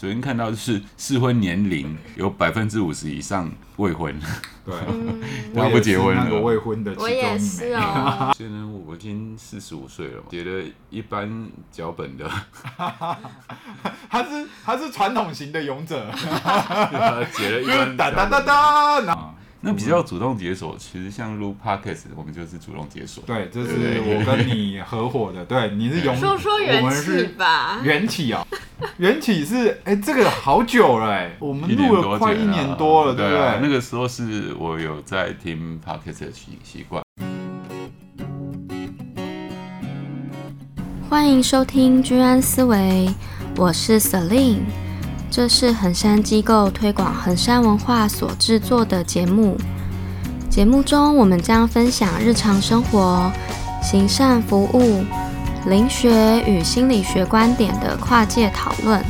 昨天看到就是适婚年龄有百分之五十以上未婚，对，他不结婚了。那个未婚的其中一枚，我也是哦。现在我已经四十五岁了，写了一般脚本的。他是他是传统型的勇者，写了一般哒哒哒哒。那比较主动解锁，其实像录 podcast，我们就是主动解锁。对，这是我跟你合伙的。对，你是勇，说说缘起吧。缘起啊，缘起是哎，这个好久了哎，我们录了快一年多了，对不对？那个时候是我有在听 podcast 的习习惯。欢迎收听居安思维，我是 Celine。这是衡山机构推广衡山文化所制作的节目。节目中，我们将分享日常生活、行善服务、灵学与心理学观点的跨界讨论。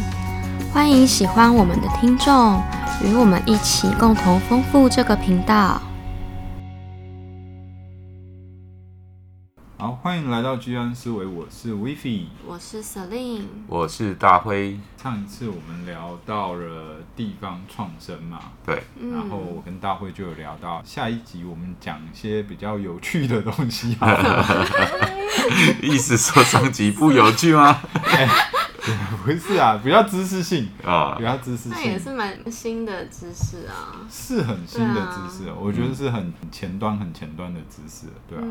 欢迎喜欢我们的听众与我们一起共同丰富这个频道。好，欢迎来到居安思维，我是 WiFi，我是 Celine，我是大辉。上一次我们聊到了地方创生嘛，对，然后我跟大辉就有聊到下一集我们讲一些比较有趣的东西，意思说上集不有趣吗？欸 不是啊，比较知识性啊，比较知识性，那也是蛮新的知识啊，是很新的知识，我觉得是很前端、很前端的知识，对啊，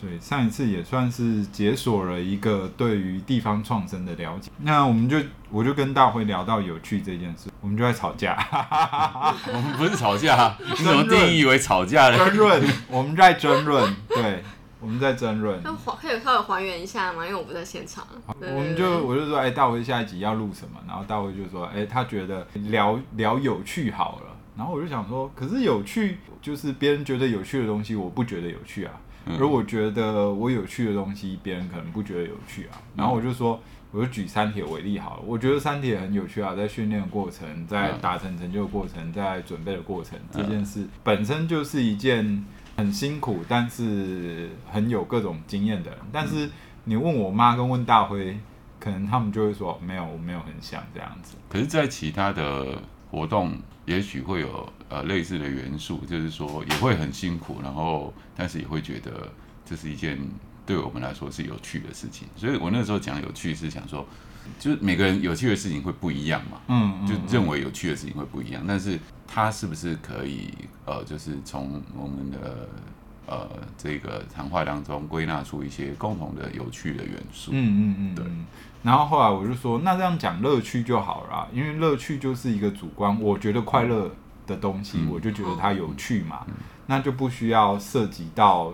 对，上一次也算是解锁了一个对于地方创生的了解。那我们就我就跟大辉聊到有趣这件事，我们就在吵架，我们不是吵架，你怎么定义为吵架呢？争论，我们在争论，对。我们在争论，可以稍微还原一下吗？因为我不在现场。我们就我就说，哎、欸，大辉下一集要录什么？然后大辉就说，哎、欸，他觉得聊聊有趣好了。然后我就想说，可是有趣就是别人觉得有趣的东西，我不觉得有趣啊。而我觉得我有趣的东西，别人可能不觉得有趣啊。然后我就说，我就举三铁为例好了。我觉得三铁很有趣啊，在训练的过程，在达成成就的过程，在准备的过程，这件事本身就是一件。很辛苦，但是很有各种经验的人。但是你问我妈跟问大辉，可能他们就会说没有，我没有很想这样子。可是，在其他的活动，也许会有呃类似的元素，就是说也会很辛苦，然后但是也会觉得这是一件对我们来说是有趣的事情。所以我那时候讲有趣是想说，就是每个人有趣的事情会不一样嘛，嗯，就认为有趣的事情会不一样，但是。他是不是可以呃，就是从我们的呃这个谈话当中归纳出一些共同的有趣的元素？嗯嗯嗯，对。然后后来我就说，那这样讲乐趣就好了，因为乐趣就是一个主观，我觉得快乐的东西，嗯、我就觉得它有趣嘛，嗯、那就不需要涉及到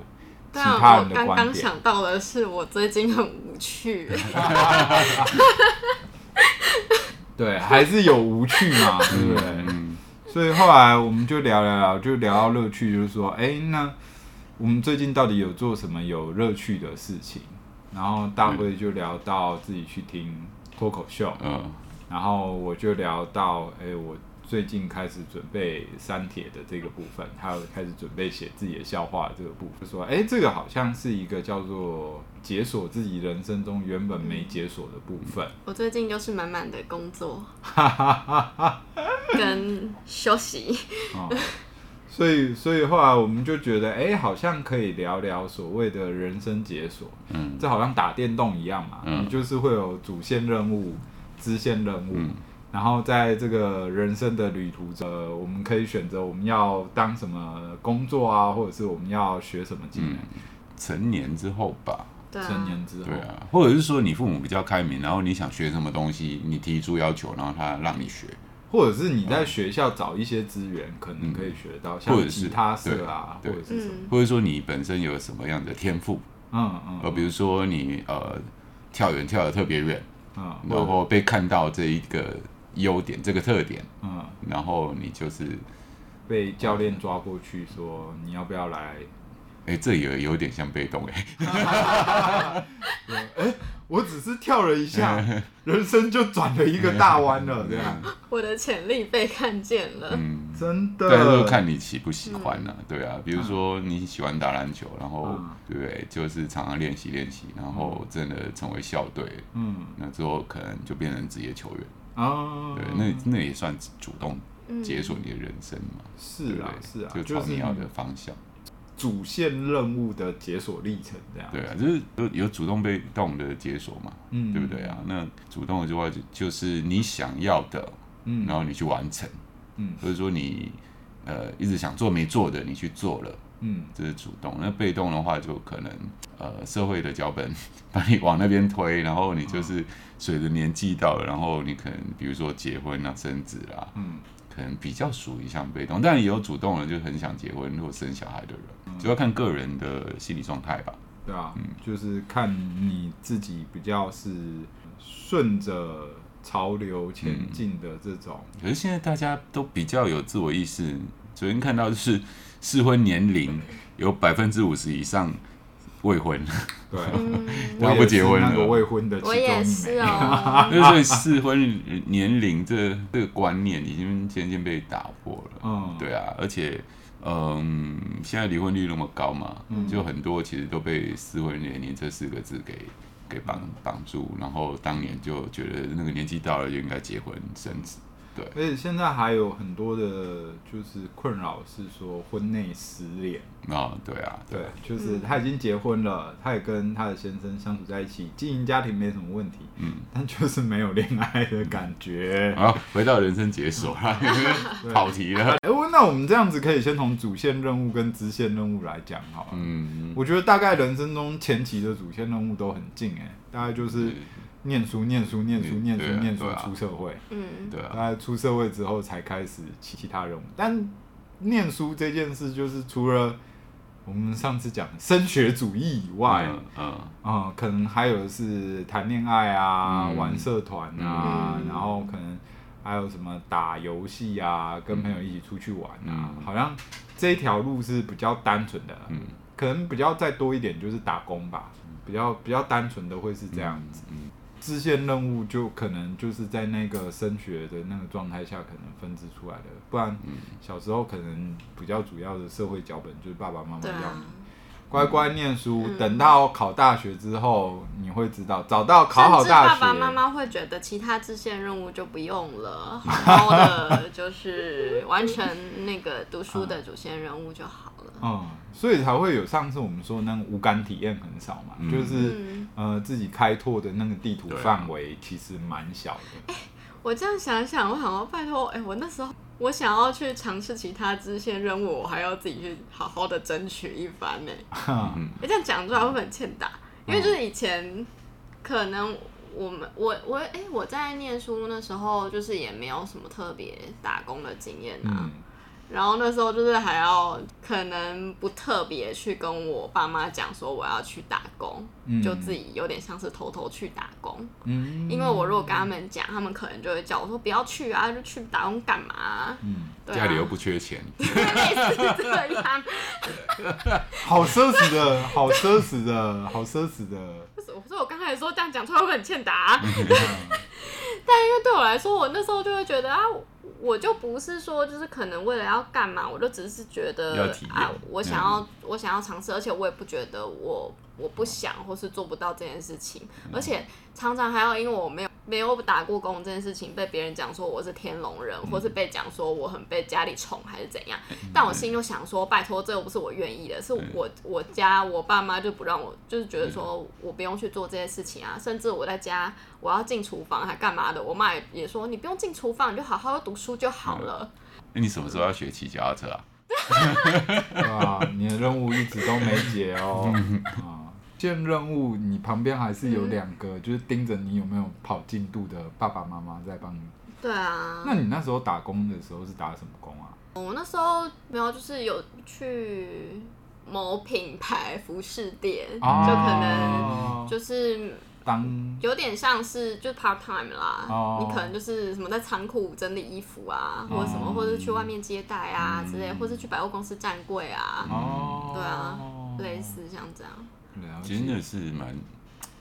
其他人的观点。我刚刚想到的是，我最近很无趣。对，还是有无趣嘛，对不对？嗯所以后来我们就聊聊聊，就聊到乐趣，就是说，哎，那我们最近到底有做什么有乐趣的事情？然后大辉就聊到自己去听脱口秀，嗯，然后我就聊到，哎，我最近开始准备删帖的这个部分，还有开始准备写自己的笑话的这个部分，就说，哎，这个好像是一个叫做解锁自己人生中原本没解锁的部分。我最近就是满满的工作。跟休息、哦，所以所以后来我们就觉得，哎、欸，好像可以聊聊所谓的人生解锁。嗯，这好像打电动一样嘛，嗯，你就是会有主线任务、支线任务，嗯、然后在这个人生的旅途中，我们可以选择我们要当什么工作啊，或者是我们要学什么技能。嗯、成年之后吧，对啊、成年之后，对啊，或者是说你父母比较开明，然后你想学什么东西，你提出要求，然后他让你学。或者是你在学校找一些资源，可能可以学到，像吉他社啊，或者是什么，或者说你本身有什么样的天赋，嗯嗯，呃，比如说你呃跳远跳得特别远，嗯，然后被看到这一个优点，这个特点，嗯，然后你就是被教练抓过去说你要不要来？哎，这也有点像被动哎，跳了一下，人生就转了一个大弯了，这样。我的潜力被看见了，嗯，真的。但是看你喜不喜欢呢？对啊，比如说你喜欢打篮球，然后对不对？就是常常练习练习，然后真的成为校队，嗯，那之后可能就变成职业球员。哦，对，那那也算主动解锁你的人生嘛？嗯、是啊，是啊，就朝你要的方向。主线任务的解锁历程，这样。对啊，就是有有主动被动的解锁嘛，嗯，对不对啊？那主动的话就就是你想要的，嗯，然后你去完成，嗯，或者说你呃一直想做没做的，你去做了，嗯，这是主动。那被动的话，就可能呃社会的脚本 把你往那边推，然后你就是随着年纪到了，然后你可能比如说结婚啊、生子啊，嗯。可能比较属于像被动，但也有主动的，就很想结婚或生小孩的人，嗯、就要看个人的心理状态吧。对啊，嗯，就是看你自己比较是顺着潮流前进的这种，嗯。可是现在大家都比较有自我意识，昨天看到就是 适婚年龄有百分之五十以上。未婚，对，他不结婚那个未婚的，我也是哦。所以适婚年龄这这个观念已经渐渐被打破了。嗯，对啊，而且，嗯，现在离婚率那么高嘛，就很多其实都被适婚年龄这四个字给给绑绑住，然后当年就觉得那个年纪到了就应该结婚生子。对，而且现在还有很多的，就是困扰是说婚内失恋啊，对啊，对，就是他已经结婚了，他也跟他的先生相处在一起，经营家庭没什么问题，嗯，但就是没有恋爱的感觉。好，回到人生解锁，跑题了。哎，那我们这样子可以先从主线任务跟支线任务来讲好了。嗯，我觉得大概人生中前期的主线任务都很近，哎，大概就是。念书，念书，念书，念书，念书，出社会。嗯，对啊。大概出社会之后才开始其其他任务，但念书这件事，就是除了我们上次讲升学主义以外，嗯嗯，可能还有是谈恋爱啊，玩社团啊，然后可能还有什么打游戏啊，跟朋友一起出去玩啊，好像这一条路是比较单纯的。嗯，可能比较再多一点就是打工吧，比较比较单纯的会是这样子。嗯。支线任务就可能就是在那个升学的那个状态下，可能分支出来的。不然，小时候可能比较主要的社会脚本就是爸爸妈妈要你乖乖念书，嗯、等到考大学之后，你会知道找到考好大学。爸爸妈妈会觉得其他支线任务就不用了，好好的就是完成那个读书的主线任务就好了。嗯，所以才会有上次我们说那个无感体验很少嘛，嗯、就是呃自己开拓的那个地图范围其实蛮小的。欸，我这样想想，我想要拜托，哎，我那时候。我想要去尝试其他支线任务，我还要自己去好好的争取一番呢。哎，这样讲出来会不会很欠打？因为就是以前可能我们我我哎、欸、我在念书那时候就是也没有什么特别打工的经验啊。嗯然后那时候就是还要可能不特别去跟我爸妈讲说我要去打工，嗯、就自己有点像是偷偷去打工。嗯，因为我如果跟他们讲，他们可能就会叫我说不要去啊，就去打工干嘛、啊？嗯，家里又不缺钱，类似这样。好奢侈的，好奢侈的，好奢侈的。所以我刚才说这样讲出来会很欠打，但因为对我来说，我那时候就会觉得啊。我就不是说，就是可能为了要干嘛，我就只是觉得啊，我想要，嗯、我想要尝试，而且我也不觉得我我不想或是做不到这件事情，嗯、而且常常还要因为我没有。没有打过工这件事情被别人讲说我是天龙人，嗯、或是被讲说我很被家里宠还是怎样，嗯、但我心里就想说，拜托，这又不是我愿意的，是我我家我爸妈就不让我，就是觉得说我不用去做这些事情啊，甚至我在家我要进厨房还干嘛的，我妈也也说你不用进厨房，你就好好读书就好了。那、嗯、你什么时候要学骑脚踏车啊？哇，你的任务一直都没解哦。线任务，你旁边还是有两个，嗯、就是盯着你有没有跑进度的爸爸妈妈在帮你。对啊。那你那时候打工的时候是打什么工啊？我那时候没有，就是有去某品牌服饰店，哦、就可能就是当有点像是就 part time 啦。哦、你可能就是什么在仓库整理衣服啊，或者什么，哦、或者是去外面接待啊、嗯、之类，或者是去百货公司站柜啊。哦。对啊，类似像这样。真的是蛮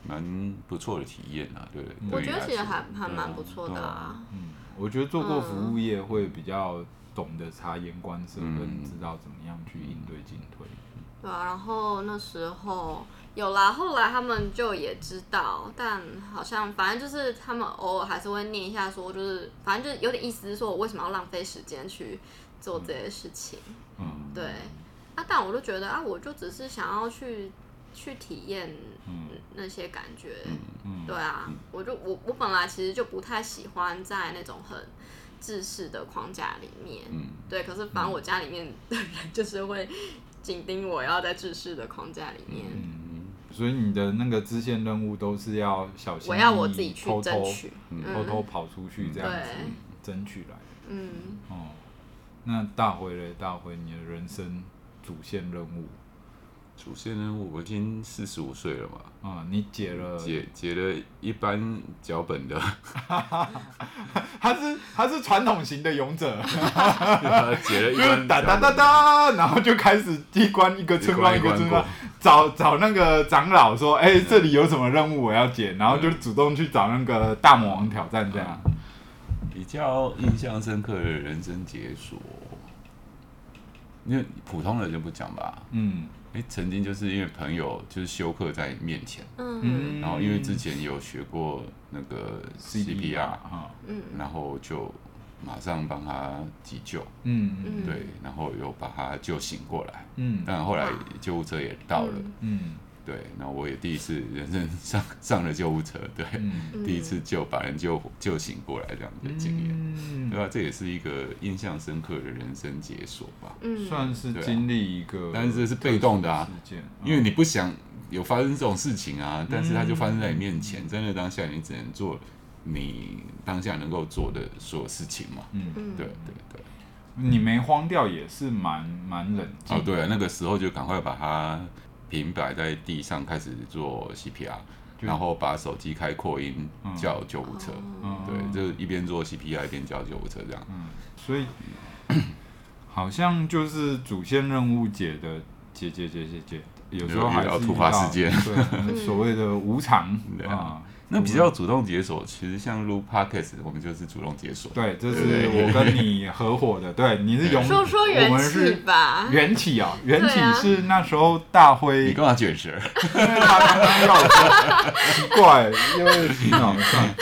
蛮不错的体验啊，对。我觉得其实还还蛮不错的啊。嗯，我觉得做过服务业会比较懂得察言观色，跟知道怎么样去应对进退。对啊，然后那时候有啦，后来他们就也知道，但好像反正就是他们偶尔还是会念一下，说就是反正就是有点意思，是说我为什么要浪费时间去做这些事情？嗯，对。啊，但我就觉得啊，我就只是想要去去体验那些感觉，对啊，嗯。我就我我本来其实就不太喜欢在那种很制式的框架里面，嗯，对，可是反正我家里面的人就是会紧盯我要在制式的框架里面，嗯，所以你的那个支线任务都是要小心，我要我自己去偷偷争取，嗯偷偷跑出去这样子对。争取来。嗯，哦，那大回嘞，大回，你的人生主线任务，主线任务我已经四十五岁了嘛，啊、你解了，解解了一般脚本的，他是他是传统型的勇者，解了一就是般哒哒哒哒，然后就开始一关一个村庄一个村庄，找找那个长老说，哎、这里有什么任务我要解，然后就主动去找那个大魔王挑战这样。比较印象深刻的人生解锁，因为普通人就不讲吧。嗯哎，曾经就是因为朋友就是休克在面前，嗯。然后因为之前有学过那个 CPR，啊，嗯。然后就马上帮他急救，嗯嗯。对，然后又把他救醒过来。嗯。但后来救护车也到了，嗯对，然后我也第一次人生上 上了救护车，对，嗯第一次救把人救救醒过来这样的经验。嗯对吧、这也是一个印象深刻的人生解锁吧。嗯，算是经历一个，但是这是被动的啊事件，因为你不想有发生这种事情啊，但是它就发生在你面前，在那当下你只能做你当下能够做的所有事情嘛。嗯，嗯对对对。你没慌掉也是蛮蛮冷静。哦，对啊，那个时候就赶快把它平摆在地上，开始做 CPR，然后把手机开扩音嗯叫救护车。嗯对，就一边做 CPR 一边叫救护车这样。嗯，所以好像就是主线任务解的解解解解解，有时候还是遇到突发事件对，所谓的无常 啊。那比较主动解锁，其实像录 Podcast，我们就是主动解锁。对，这是我跟你合伙的，对，你是勇，说说我缘起们是吧，缘起啊，缘起是那时候大辉，你干嘛卷舌？因为他刚刚要我，奇 怪，因为洗脑算了。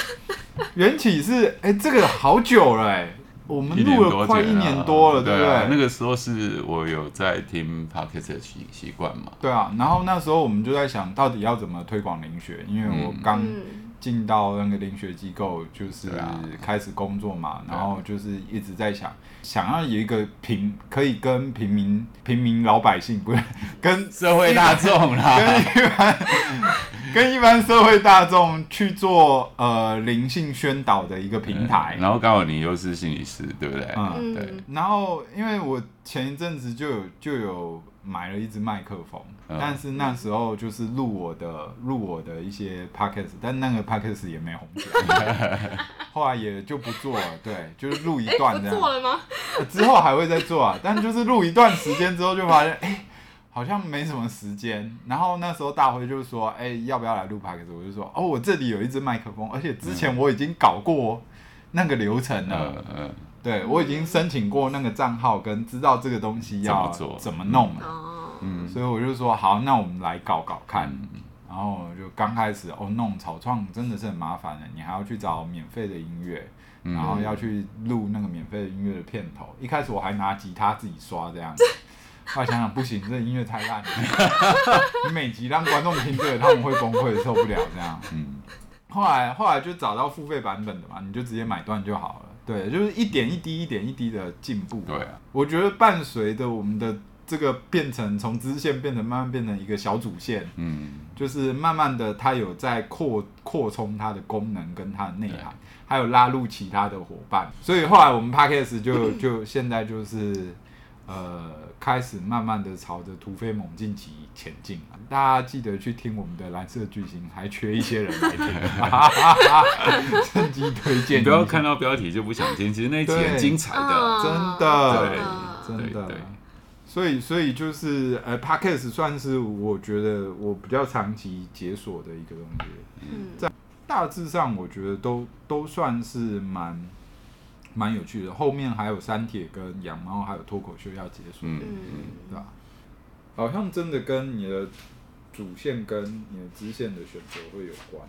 缘起是，哎、这个好久了，哎，我们录了快一年多了，对不对？啊那个时候是我有在听 Podcast 的习习惯嘛。对啊，然后那时候我们就在想到底要怎么推广灵学，因为我刚嗯进到那个灵学机构，就是开始工作嘛，然后就是一直在想，想要有一个平可以跟平民平民老百姓，不是跟社会大众啦，跟一般跟一般社会大众去做呃灵性宣导的一个平台。然后刚好你又是心理师，对不对？嗯对。然后因为我前一阵子就有就有买了一支麦克风，嗯但是那时候就是录我的录我的一些 podcast，但那个 podcast 也没红起来，后来也就不做了。对，就是录一哎，段这样。不做了吗？呃之后还会再做啊，但就是录一段时间之后就发现，哎、好像没什么时间。然后那时候大辉就说，哎、要不要来录 podcast？我就说，哦，我这里有一支麦克风，而且之前我已经搞过那个流程了。嗯嗯，对，我已经申请过那个账号，跟知道这个东西要怎么做怎么弄了，哦，嗯所以我就说好，那我们来搞搞看。嗯然后就刚开始哦，弄草创真的是很麻烦的，你还要去找免费的音乐，嗯然后要去录那个免费的音乐的片头。一开始我还拿吉他自己刷这样，后来想想不行，这音乐太烂了，你每集让观众听这个，他们会崩溃，受不了这样。嗯，后来后来就找到付费版本的嘛，你就直接买断就好了。对，就是一点一滴、一点一滴的进步。对啊，我觉得伴随着我们的这个变成从支线变成慢慢变成一个小主线，嗯，就是慢慢的它有在扩扩充它的功能跟它的内涵，还有拉入其他的伙伴。所以后来我们 Podcast 就就现在就是呃开始慢慢的朝着突飞猛进级前进了。大家记得去听我们的蓝色巨星，还缺一些人来听，趁机推荐。你不要看到标题就不想听，其实那一集很精彩的。嗯真的对真的对对。所以，所以就是呃 Podcast 算是我觉得我比较长期解锁的一个东西。嗯在大致上，我觉得都都算是蛮蛮有趣的。后面还有三铁跟养猫，还有脱口秀要结束，嗯嗯对吧？好像真的跟你的主线跟你的支线的选择会有关。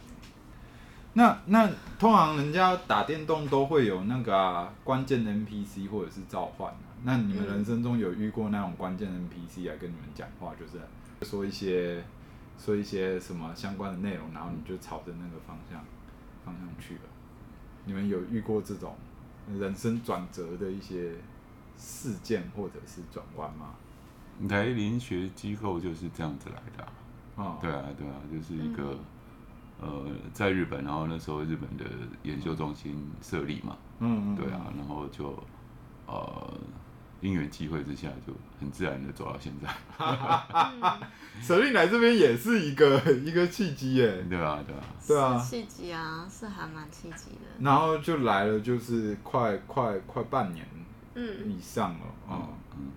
那那通常人家打电动都会有那个啊关键 NPC 或者是召唤啊。那你们人生中有遇过那种关键 NPC 来跟你们讲话，就是说一些说一些什么相关的内容，然后你就朝着那个方向方向去了。你们有遇过这种人生转折的一些事件或者是转弯吗？来临学机构就是这样子来的啊。哦，对啊，对啊，就是一个。呃，在日本，然后那时候日本的研究中心设立嘛，嗯，对啊，然后就呃因缘机会之下，就很自然的走到现在。舍利来这边也是一个 一个契机耶，对啊，对啊，对啊，契机啊，是还蛮契机的。然后就来了，就是快快快半年，嗯，以上了，嗯嗯。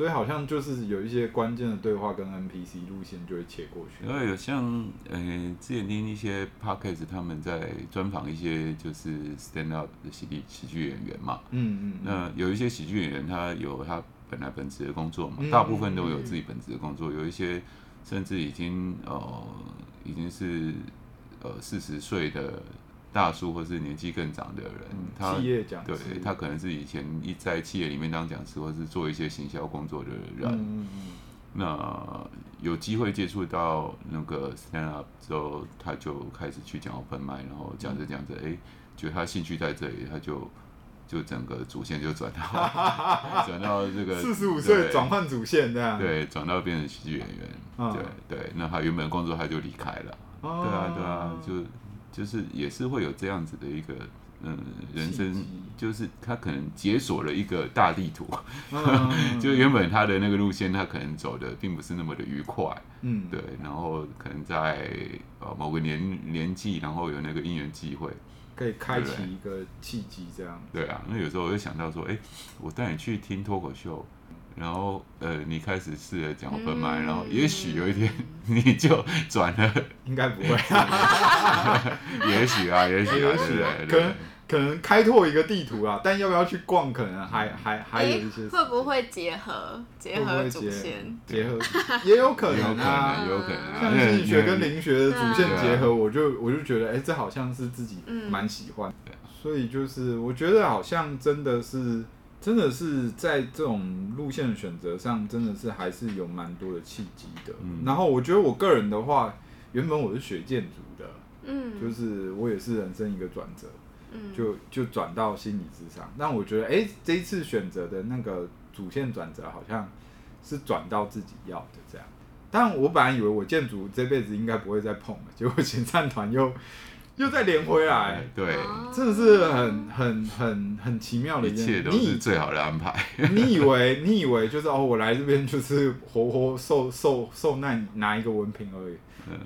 嗯所以好像就是有一些关键的对话跟 NPC 路线就会切过去。因为有像呃之前听一些 Podcast 他们在专访一些就是 stand up 的喜剧喜剧演员嘛。嗯嗯。那有一些喜剧演员他有他本来本职的工作嘛，嗯、大部分都有自己本职的工作，有一些甚至已经呃已经是呃四十岁的。大叔或是年纪更长的人，嗯、他企业讲，对他可能是以前一在企业里面当讲师，或是做一些行销工作的人。嗯嗯、那有机会接触到那个 stand up 之后，他就开始去讲 open mic，然后讲着讲着，哎、觉得他兴趣在这里，他就就整个主线就转到 转到这个四十五岁转换主线这样，对，转到变成喜剧演员。嗯、对对，那他原本工作他就离开了。哦、对啊对啊，就。就是也是会有这样子的一个嗯人生，就是他可能解锁了一个大地图，就原本他的那个路线，他可能走的并不是那么的愉快，嗯，对，然后可能在呃某个年年纪，然后有那个因缘机会，可以开启一个契机，这样，对啊，那有时候我就想到说，哎，我带你去听脱口秀。然后，呃，你开始试着讲分麦，嗯、然后也许有一天 你就转了，应该不会，也许啊，也许啊，许啊，可能可能开拓一个地图啊，但要不要去逛，可能还还还有一些，会不会结合结合主线，结合也有可能啊，有可能，像心理学跟灵学的主线结合，我就我就觉得，哎，这好像是自己蛮喜欢的，所以就是我觉得好像真的是。真的是在这种路线的选择上，真的是还是有蛮多的契机的。嗯、然后我觉得我个人的话，原本我是学建筑的，嗯，就是我也是人生一个转折，嗯，就就转到心理智商。但我觉得，哎、欸，这一次选择的那个主线转折，好像是转到自己要的这样。但我本来以为我建筑这辈子应该不会再碰了，结果行善团又。又再连回来，对，真的是很很很很奇妙的一件事，一切都是最好的安排。你以为你以为就是哦，我来这边就是活活受受受难拿一个文凭而已，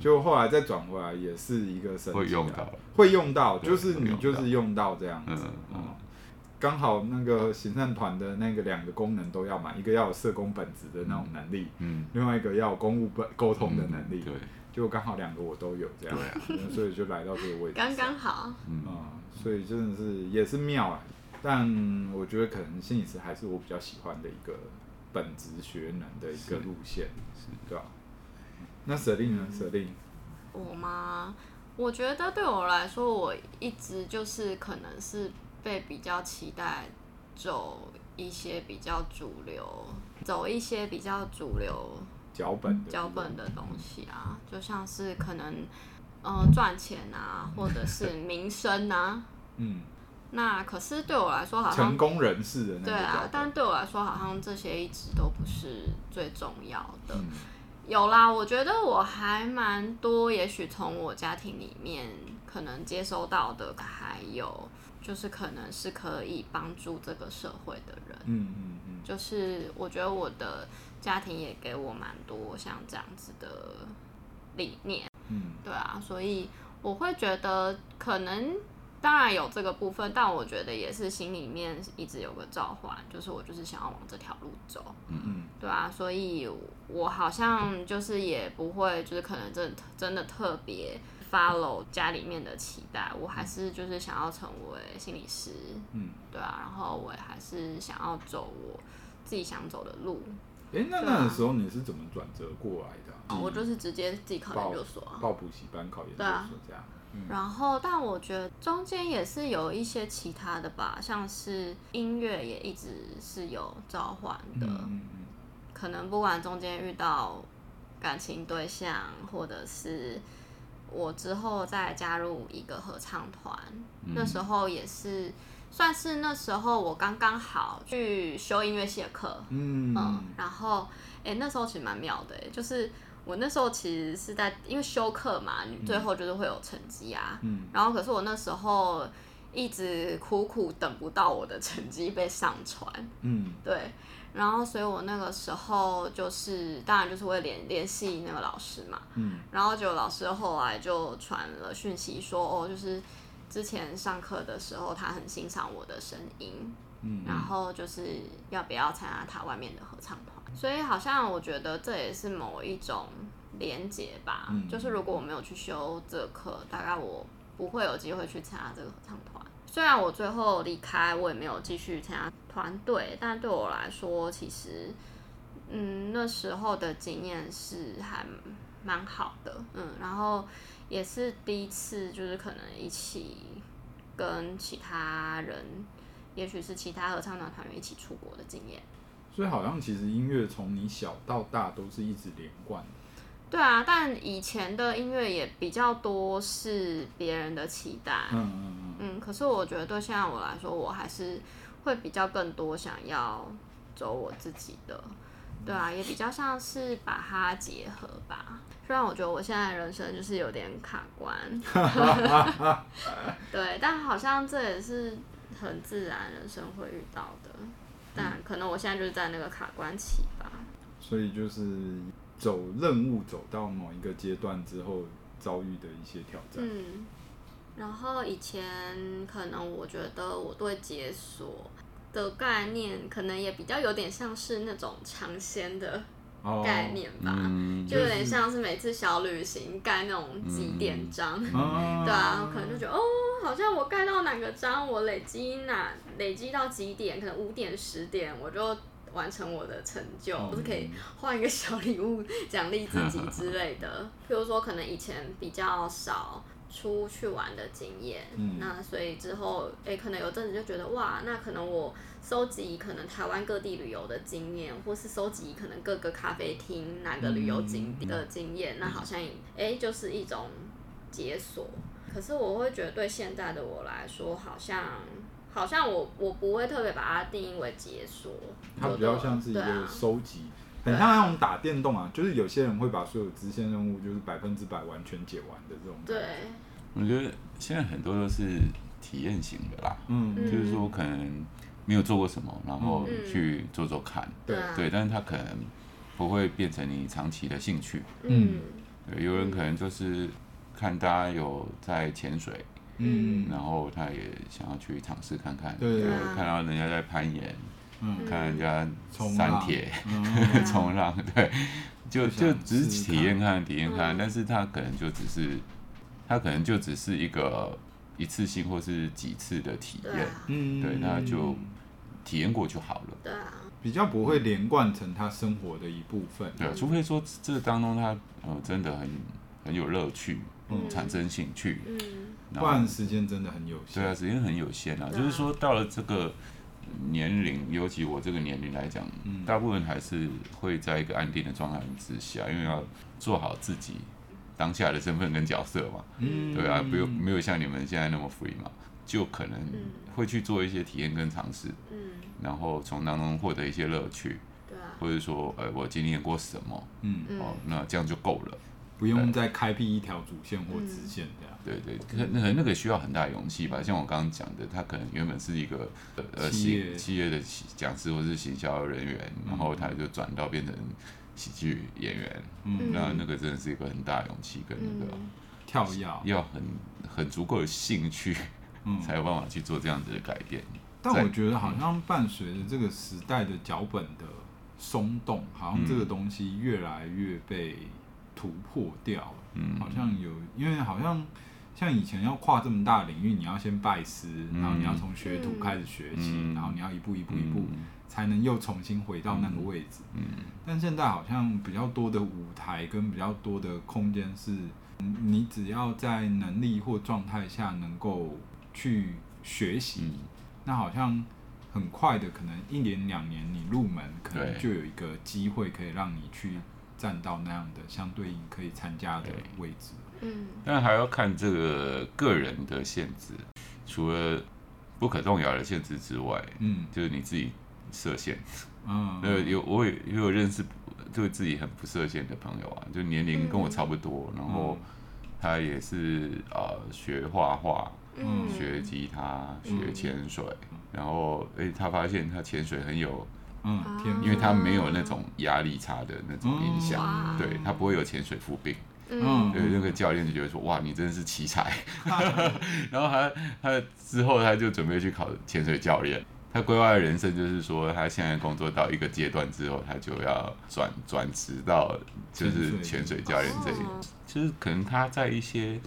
就后来再转回来也是一个神奇，会用到，会用到，就是你就是用到这样子，嗯，刚好那个行善团的那个两个功能都要嘛，一个要有社工本质的那种能力，嗯，另外一个要有公务本沟通的能力，对。就刚好两个我都有这样，对啊，所以就来到这个位置，刚刚好，嗯，所以真的是也是妙啊。但我觉得可能心理师还是我比较喜欢的一个本职学能的一个路线，是，对吧？那舍利呢？舍利，我吗？我觉得对我来说，我一直就是可能是被比较期待走一些比较主流，走一些比较主流。脚本脚本的东西啊，就像是可能，呃，赚钱啊，或者是 名声啊，嗯，那可是对我来说，好像成功人士的那对啊，但对我来说，好像这些一直都不是最重要的。嗯、有啦，我觉得我还蛮多，也许从我家庭里面可能接收到的，还有就是可能是可以帮助这个社会的人。嗯嗯嗯，就是我觉得我的。家庭也给我蛮多像这样子的理念，嗯，对啊，所以我会觉得可能当然有这个部分，但我觉得也是心里面一直有个召唤，就是我就是想要往这条路走，嗯嗯，对啊，所以我好像就是也不会就是可能真真的特别 follow 家里面的期待，我还是就是想要成为心理师，嗯，对啊，然后我还是想要走我自己想走的路。哎、欸，那那个时候你是怎么转折过来的、啊嗯？我就是直接自己考研究所啊，报补习班考研究所这样。嗯、然后，但我觉得中间也是有一些其他的吧，像是音乐也一直是有召唤的。嗯嗯嗯。可能不管中间遇到感情对象，或者是我之后再加入一个合唱团，嗯、那时候也是算是那时候我刚刚好去修音乐系的课。嗯，嗯。然后，哎，那时候其实蛮妙的，就是。我那时候其实是在因为修课嘛，你最后就是会有成绩啊。嗯。然后可是我那时候一直苦苦等不到我的成绩被上传。嗯。对。然后所以我那个时候就是当然就是会联联系那个老师嘛。嗯。然后就老师后来就传了讯息说哦，就是之前上课的时候他很欣赏我的声音。嗯。然后就是要不要参加他外面的合唱团。所以好像我觉得这也是某一种连结吧，嗯，就是如果我没有去修这课，大概我不会有机会去参加这个合唱团。虽然我最后离开，我也没有继续参加团队，但对我来说，其实，嗯，那时候的经验是还蛮好的，嗯，然后也是第一次，就是可能一起跟其他人，也许是其他合唱团团员一起出国的经验。所以好像其实音乐从你小到大都是一直连贯的。对啊，但以前的音乐也比较多是别人的期待。嗯嗯嗯。嗯，可是我觉得对现在我来说，我还是会比较更多想要走我自己的。对啊，也比较像是把它结合吧。虽然我觉得我现在人生就是有点卡关。对，但好像这也是很自然人生会遇到的。但可能我现在就是在那个卡关期吧，所以就是走任务走到某一个阶段之后遭遇的一些挑战。嗯，然后以前可能我觉得我对解锁的概念可能也比较有点像是那种尝鲜的。概念吧，哦嗯，就有点像是每次小旅行盖那种几点章，嗯，对啊，可能就觉得哦，好像我盖到哪个章，我累积哪累积到几点，可能五点十点，我就完成我的成就，或，嗯，是可以换一个小礼物奖励自己之类的。譬如说，可能以前比较少出去玩的经验，嗯，那所以之后诶，欸，可能有阵子就觉得哇，那可能我。收集可能台湾各地旅游的经验，或是收集可能各个咖啡厅哪个旅游景点的经验，那好像哎、欸，就是一种解锁。可是我会觉得，对现在的我来说，好像好像我我不会特别把它定义为解锁。它比较像是一个收集，很像那种打电动啊，就是有些人会把所有支线任务就是百分之百完全解完的这种。对，我觉得现在很多都是体验型的啦，嗯，就是说可能。没有做过什么，然后去做做看，嗯、对，但是他可能不会变成你长期的兴趣，嗯，对，有人可能就是看大家有在潜水，嗯，然后他也想要去尝试看看，对，对，看到人家在攀岩，嗯，看人家三铁，冲浪，浪，对，就就只是体验看体验看，但是他可能就只是，他可能就只是一个一次性或是几次的体验，嗯，对，那就。体验过就好了，对啊，比较不会连贯成他生活的一部分。对，除非说这个当中他呃真的很很有乐趣，嗯，产生兴趣，嗯，不然时间真的很有限。对啊，时间很有限啊。就是说到了这个年龄，尤其我这个年龄来讲，嗯，大部分还是会在一个安定的状态之下，因为要做好自己当下的身份跟角色嘛，嗯，对啊，不用没有像你们现在那么 free 嘛。就可能会去做一些体验跟尝试，嗯，然后从当中获得一些乐趣，对啊，或者说，呃，我经历过什么，嗯，哦，那这样就够了，不用再开辟一条主线或支线这样，对。对，可那那个需要很大勇气吧？像我刚刚讲的，他可能原本是一个呃企业。企业的讲师或是行销人员，然后他就转到变成喜剧演员，嗯，那那个真的是一个很大勇气跟那个跳跃，要很很足够的兴趣。嗯，才有办法去做这样子的改变。但我觉得好像伴随着这个时代的脚本的松动，好像这个东西越来越被突破掉了。嗯，好像有，因为好像像以前要跨这么大领域，你要先拜师，嗯、然后你要从学徒开始学起，嗯、然后你要一步一步一步，才能又重新回到那个位置。嗯，但现在好像比较多的舞台跟比较多的空间是，你只要在能力或状态下能够去学习，嗯、那好像很快的，可能一年两年你入门，可能就有一个机会可以让你去站到那样的相对应可以参加的位置。嗯，但还要看这个个人的限制，除了不可动摇的限制之外，嗯，就是你自己设限。嗯，呃，有我也也有认识对自己很不设限的朋友啊，就年龄跟我差不多，嗯、然后他也是呃学画画，嗯，学吉他，学潜水，嗯、然后哎、欸，他发现他潜水很有，嗯，因为他没有那种压力差的那种影响，嗯、对他不会有潜水夫病。嗯，对，那个教练就觉得说，哇，你真的是奇才。然后他他之后他就准备去考潜水教练。他规划的人生就是说，他现在工作到一个阶段之后，他就要转转职到就是潜水教练这一。就是可能他在一些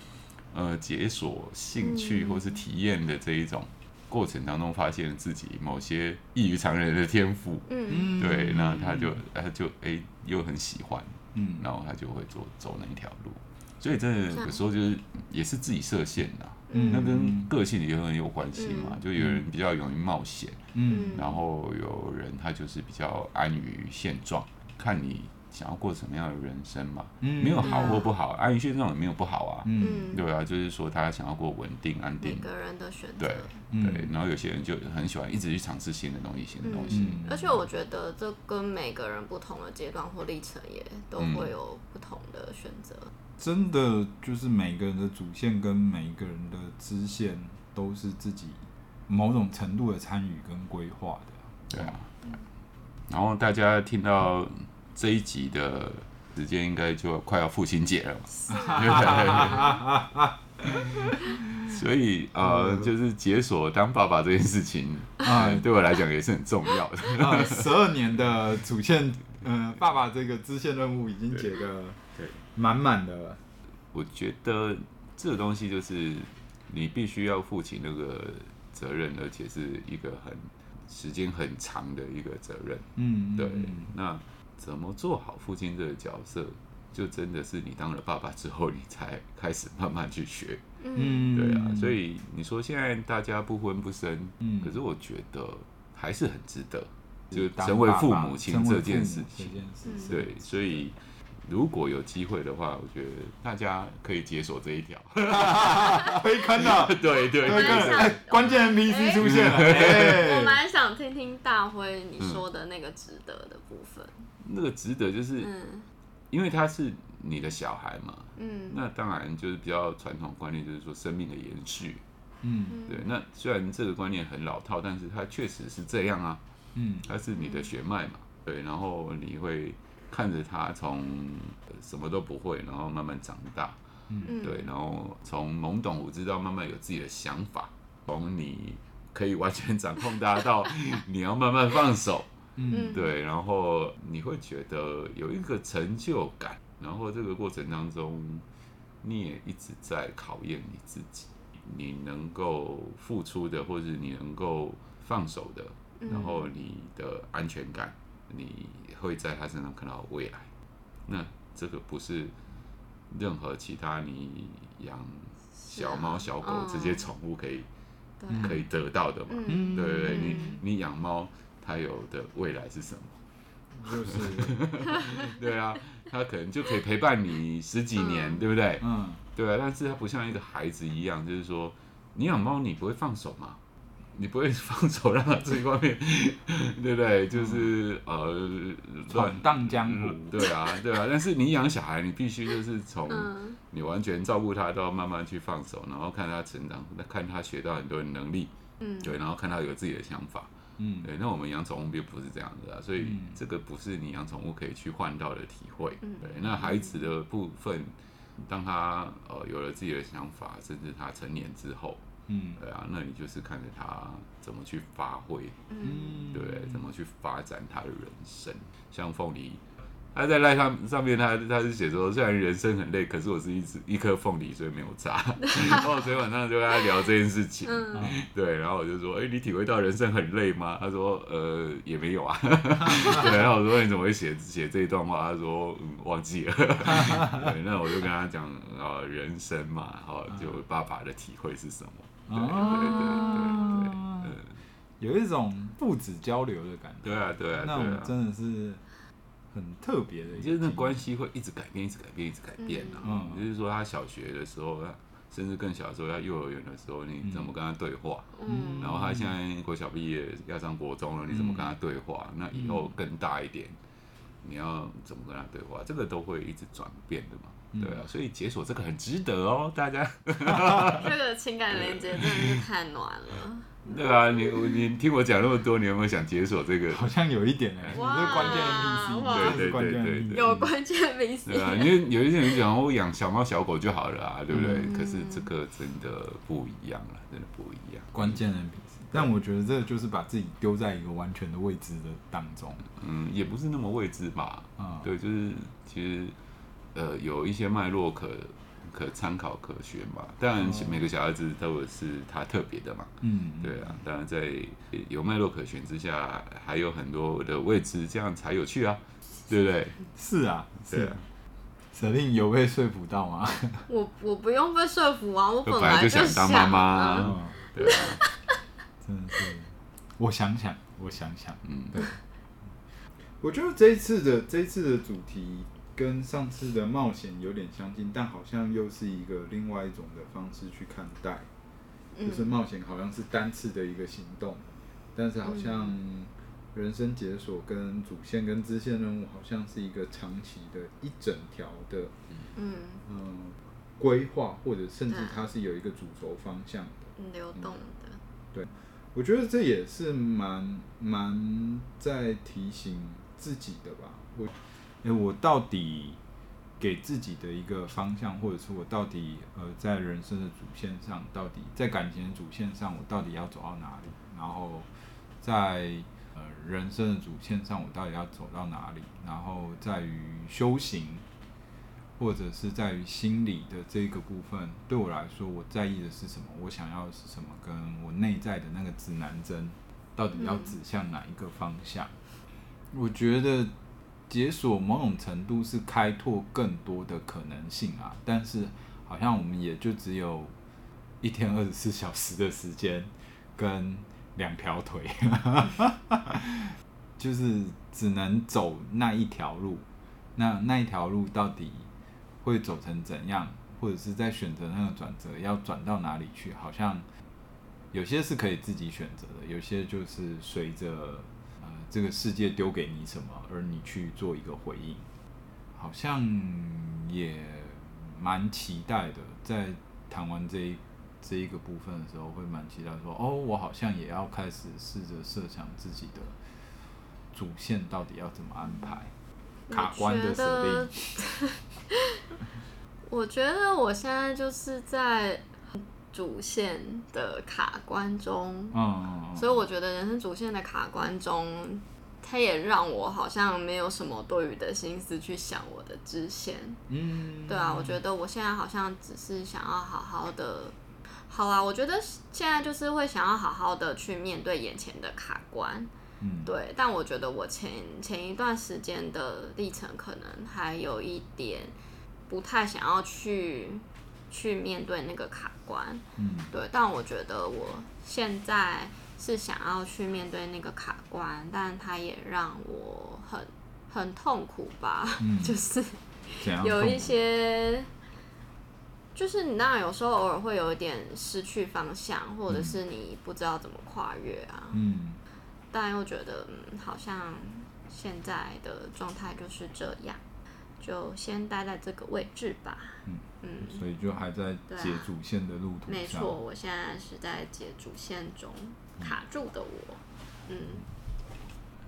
呃解锁兴趣或是体验的这一种过程当中，发现自己某些异于常人的天赋。嗯，对，那他就他就哎、欸、又很喜欢。嗯，然后他就会走走那一条路，所以真的有时候就是也是自己设限呐，嗯，那跟个性也很有关系嘛。嗯、就有人比较勇于冒险，嗯，然后有人他就是比较安于现状，看你想要过什么样的人生嘛，嗯，没有好或不好，安于现状也没有不好啊，嗯，对啊，就是说他想要过稳定安定，每个人的选择，对。对，然后有些人就很喜欢一直去尝试新的东西，新的东西。嗯，而且我觉得这跟每个人不同的阶段或历程也都会有不同的选择。真的就是每个人的主线跟每一个人的支线都是自己某种程度的参与跟规划的。对啊。然后大家听到这一集的时间，应该就快要父亲节了嘛。所以呃，就是解锁当爸爸这件事情啊，对我来讲也是很重要的。啊，十二年的主线，嗯，爸爸这个支线任务已经解的对满满的了。我觉得这个东西就是你必须要负起那个责任，而且是一个很时间很长的一个责任。嗯，对。那怎么做好父亲这个角色？就真的是你当了爸爸之后，你才开始慢慢去学。嗯，对啊，所以你说现在大家不婚不生，嗯，可是我觉得还是很值得，就成为父母亲这件事情。对，所以如果有机会的话，我觉得大家可以解锁这一条。可以看到，对对，关键 NPC 出现了。我蛮想听听大辉你说的那个值得的部分。那个值得就是。因为他是你的小孩嘛，嗯，那当然就是比较传统观念，就是说生命的延续，嗯，对。那虽然这个观念很老套，但是它确实是这样啊，嗯，它是你的血脉嘛，对。然后你会看着他从什么都不会，然后慢慢长大，嗯，对。然后从懵懂无知到慢慢有自己的想法，从你可以完全掌控他到你要慢慢放手。嗯，对，然后你会觉得有一个成就感，然后这个过程当中，你也一直在考验你自己，你能够付出的，或者你能够放手的，然后你的安全感，你会在他身上看到未来。那这个不是任何其他你养小猫小狗这些宠物可以可以得到的嘛？对对对，你你养猫。他有的未来是什么？就是，对啊，他可能就可以陪伴你十几年，嗯、对不对？嗯，对啊。但是他不像一个孩子一样，就是说，你养猫，你不会放手吗？你不会放手让它自己外面，对不对？就是、嗯、呃，闯荡江湖。对啊，对啊。但是你养小孩，你必须就是从你完全照顾他，到慢慢去放手，然后看他成长，看他学到很多的能力。嗯，对，然后看他有自己的想法。嗯，对，那我们养宠物并不是这样子啊，所以这个不是你养宠物可以去换到的体会。嗯，对，那孩子的部分，当他呃有了自己的想法，甚至他成年之后，嗯，对啊，那你就是看着他怎么去发挥，嗯，对，怎么去发展他的人生。像凤梨，他在赖上上面他，他他是写说，虽然人生很累，可是我是一只一颗凤梨，所以没有渣。然后我昨天晚上就跟他聊这件事情，嗯、对，然后我就说，哎、欸，你体会到人生很累吗？他说，呃，也没有啊。对，然后我说，你怎么会写写这一段话？他说，嗯，忘记了。对，那我就跟他讲，啊，人生嘛，哈，就爸爸的体会是什么？对对对对对，对，有一种父子交流的感觉。对啊对啊，那种真的是。很特别的，就是那关系会一直改变，一直改变，一直改变啊。嗯，就是说他小学的时候，甚至更小的时候，他幼儿园的时候，你怎么跟他对话？嗯，然后他现在国小毕业要上国中了，你怎么跟他对话？那以后更大一点，你要怎么跟他对话？这个都会一直转变的嘛。对啊，所以解锁这个很值得哦，大家。这个情感连接真的是太暖了。对啊，你你听我讲那么多，你有没有想解锁这个？好像有一点哎，哇你是关键 NPC，对对对对对，有关键 NPC。对啊，因为有一些人讲我养小猫小狗就好了啊，对不对？嗯、可是这个真的不一样了，真的不一样。关键 NPC，但我觉得这就是把自己丢在一个完全的未知的当中。嗯，也不是那么未知吧？啊、嗯，对，就是其实呃有一些脉络可。可参考可学嘛？当然，每个小孩子都是他特别的嘛。嗯，对啊。当然，在有脉络可循之下，还有很多的未知，这样才有趣啊，对不对？是啊，是啊。Celine 有被说服到吗？我我不用被说服啊，我本来就想当妈妈。对啊，真的是。我想想，我想想，嗯，对。我觉得这一次的这一次的主题。跟上次的冒险有点相近，但好像又是一个另外一种的方式去看待。就是冒险好像是单次的一个行动，但是好像人生解锁跟主线跟支线任务好像是一个长期的一整条的，嗯规划或者甚至它是有一个主轴方向的，流动的。对，我觉得这也是蛮蛮在提醒自己的吧。我。哎，我到底给自己的一个方向，或者是我到底呃，在人生的主线上，到底在感情的主线上，我到底要走到哪里？然后在呃人生的主线上，我到底要走到哪里？然后在于修行，或者是在于心理的这个部分，对我来说，我在意的是什么？我想要的是什么？跟我内在的那个指南针，到底要指向哪一个方向？嗯、我觉得。解锁某种程度是开拓更多的可能性啊，但是好像我们也就只有一天二十四小时的时间跟两条腿，就是只能走那一条路。那那一条路到底会走成怎样，或者是在选择那个转折要转到哪里去？好像有些是可以自己选择的，有些就是随着。这个世界丢给你什么，而你去做一个回应，好像也蛮期待的。在谈完这一这一个部分的时候，会蛮期待说，哦，我好像也要开始试着设想自己的主线到底要怎么安排，卡关的设定。我觉得我现在就是在。主线的卡关中，嗯，所以我觉得人生主线的卡关中，它也让我好像没有什么多余的心思去想我的支线，嗯，对啊，我觉得我现在好像只是想要好好的，好啊，我觉得现在就是会想要好好的去面对眼前的卡关，嗯，对，但我觉得我前前一段时间的历程可能还有一点不太想要去。去面对那个卡关，嗯，对，但我觉得我现在是想要去面对那个卡关，但它也让我很很痛苦吧，嗯、就是有一些，就是你那有时候偶尔会有一点失去方向，或者是你不知道怎么跨越啊，嗯，但又觉得嗯，好像现在的状态就是这样。就先待在这个位置吧。嗯嗯，所以就还在解主线的路途上。没错，我现在是在解主线中卡住的我。嗯。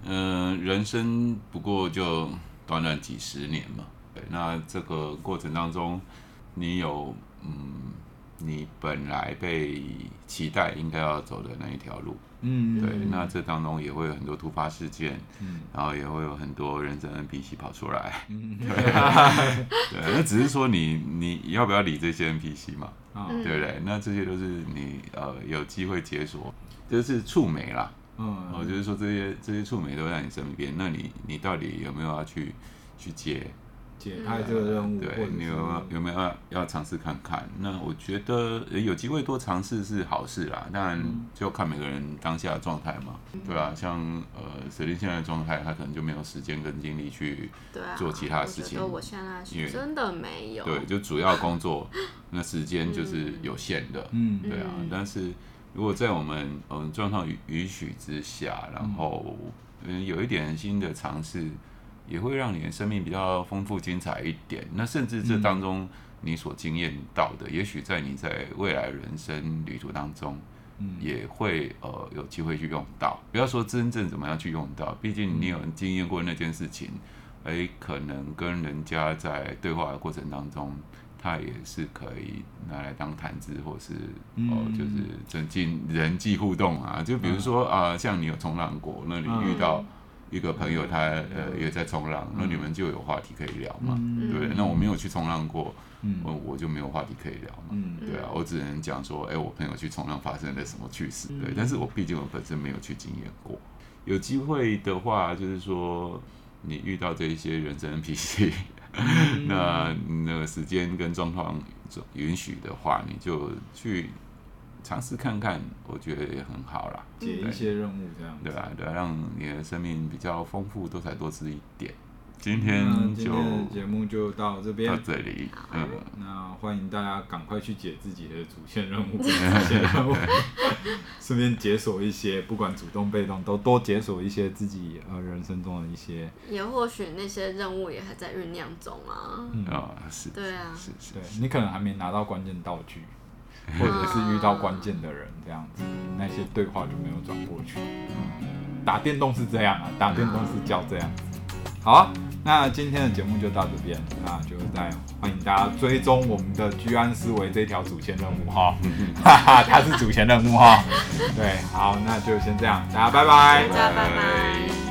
嗯、呃，人生不过就短短几十年嘛。对，那这个过程当中，你有嗯，你本来被期待应该要走的那一条路，嗯，对，那这当中也会有很多突发事件，嗯，然后也会有很多人生 NPC 跑出来，嗯，对，对，那只是说你你要不要理这些 NPC 嘛，啊，嗯对不对？那这些都是你呃有机会解锁，就是触媒啦，嗯，哦，就是说这些这些触媒都在你身边，那你你到底有没有要去去接？解开这个任务，对你有没有有没有要要尝试看看？那我觉得有机会多尝试是好事啦，当然就看每个人当下的状态嘛，对、啊？像呃，Celine 现在的状态，他可能就没有时间跟精力去做其他的事情。对啊、我觉得我现在是真的没有。对，就主要工作，那时间就是有限的。嗯，对啊。但是如果在我们嗯状况允允许之下，然后嗯有一点新的尝试。也会让你的生命比较丰富精彩一点。那甚至这当中你所经验到的，嗯、也许在你在未来人生旅途当中，嗯、也会呃有机会去用到。不要说真正怎么样去用到，毕竟你有经验过那件事情，哎，可能跟人家在对话的过程当中，他也是可以拿来当谈资，或是哦、呃，就是增进人际互动啊。就比如说啊、呃，像你有冲浪过，那你遇到。嗯一个朋友他呃也在冲浪，那你们就有话题可以聊嘛，对。那我没有去冲浪过，我我就没有话题可以聊嘛，对啊。我只能讲说，哎，我朋友去冲浪发生了什么趣事，对。但是我毕竟我本身没有去经验过，有机会的话，就是说你遇到这一些人生 NPC，那那个时间跟状况允许的话，你就去。尝试看看，我觉得也很好啦。解一些任务这样。对啊，对啊，让你的生命比较丰富、多彩多姿一点。今天就节目就到这边。到这里，嗯。那欢迎大家赶快去解自己的主线任务，主线任务，顺便解锁一些，不管主动被动，都多解锁一些自己呃人生中的一些。也或许那些任务也还在酝酿中啊。嗯，是。对啊，是是。对，你可能还没拿到关键道具。或者是遇到关键的人这样子，那些对话就没有转过去。嗯，打电动是这样啊，打电动是叫这样子。好啊，那今天的节目就到这边，那就再欢迎大家追踪我们的居安思维这条主线任务哈，哈哈，它是主线任务哈。对，好，那就先这样，大家拜拜，大家拜拜。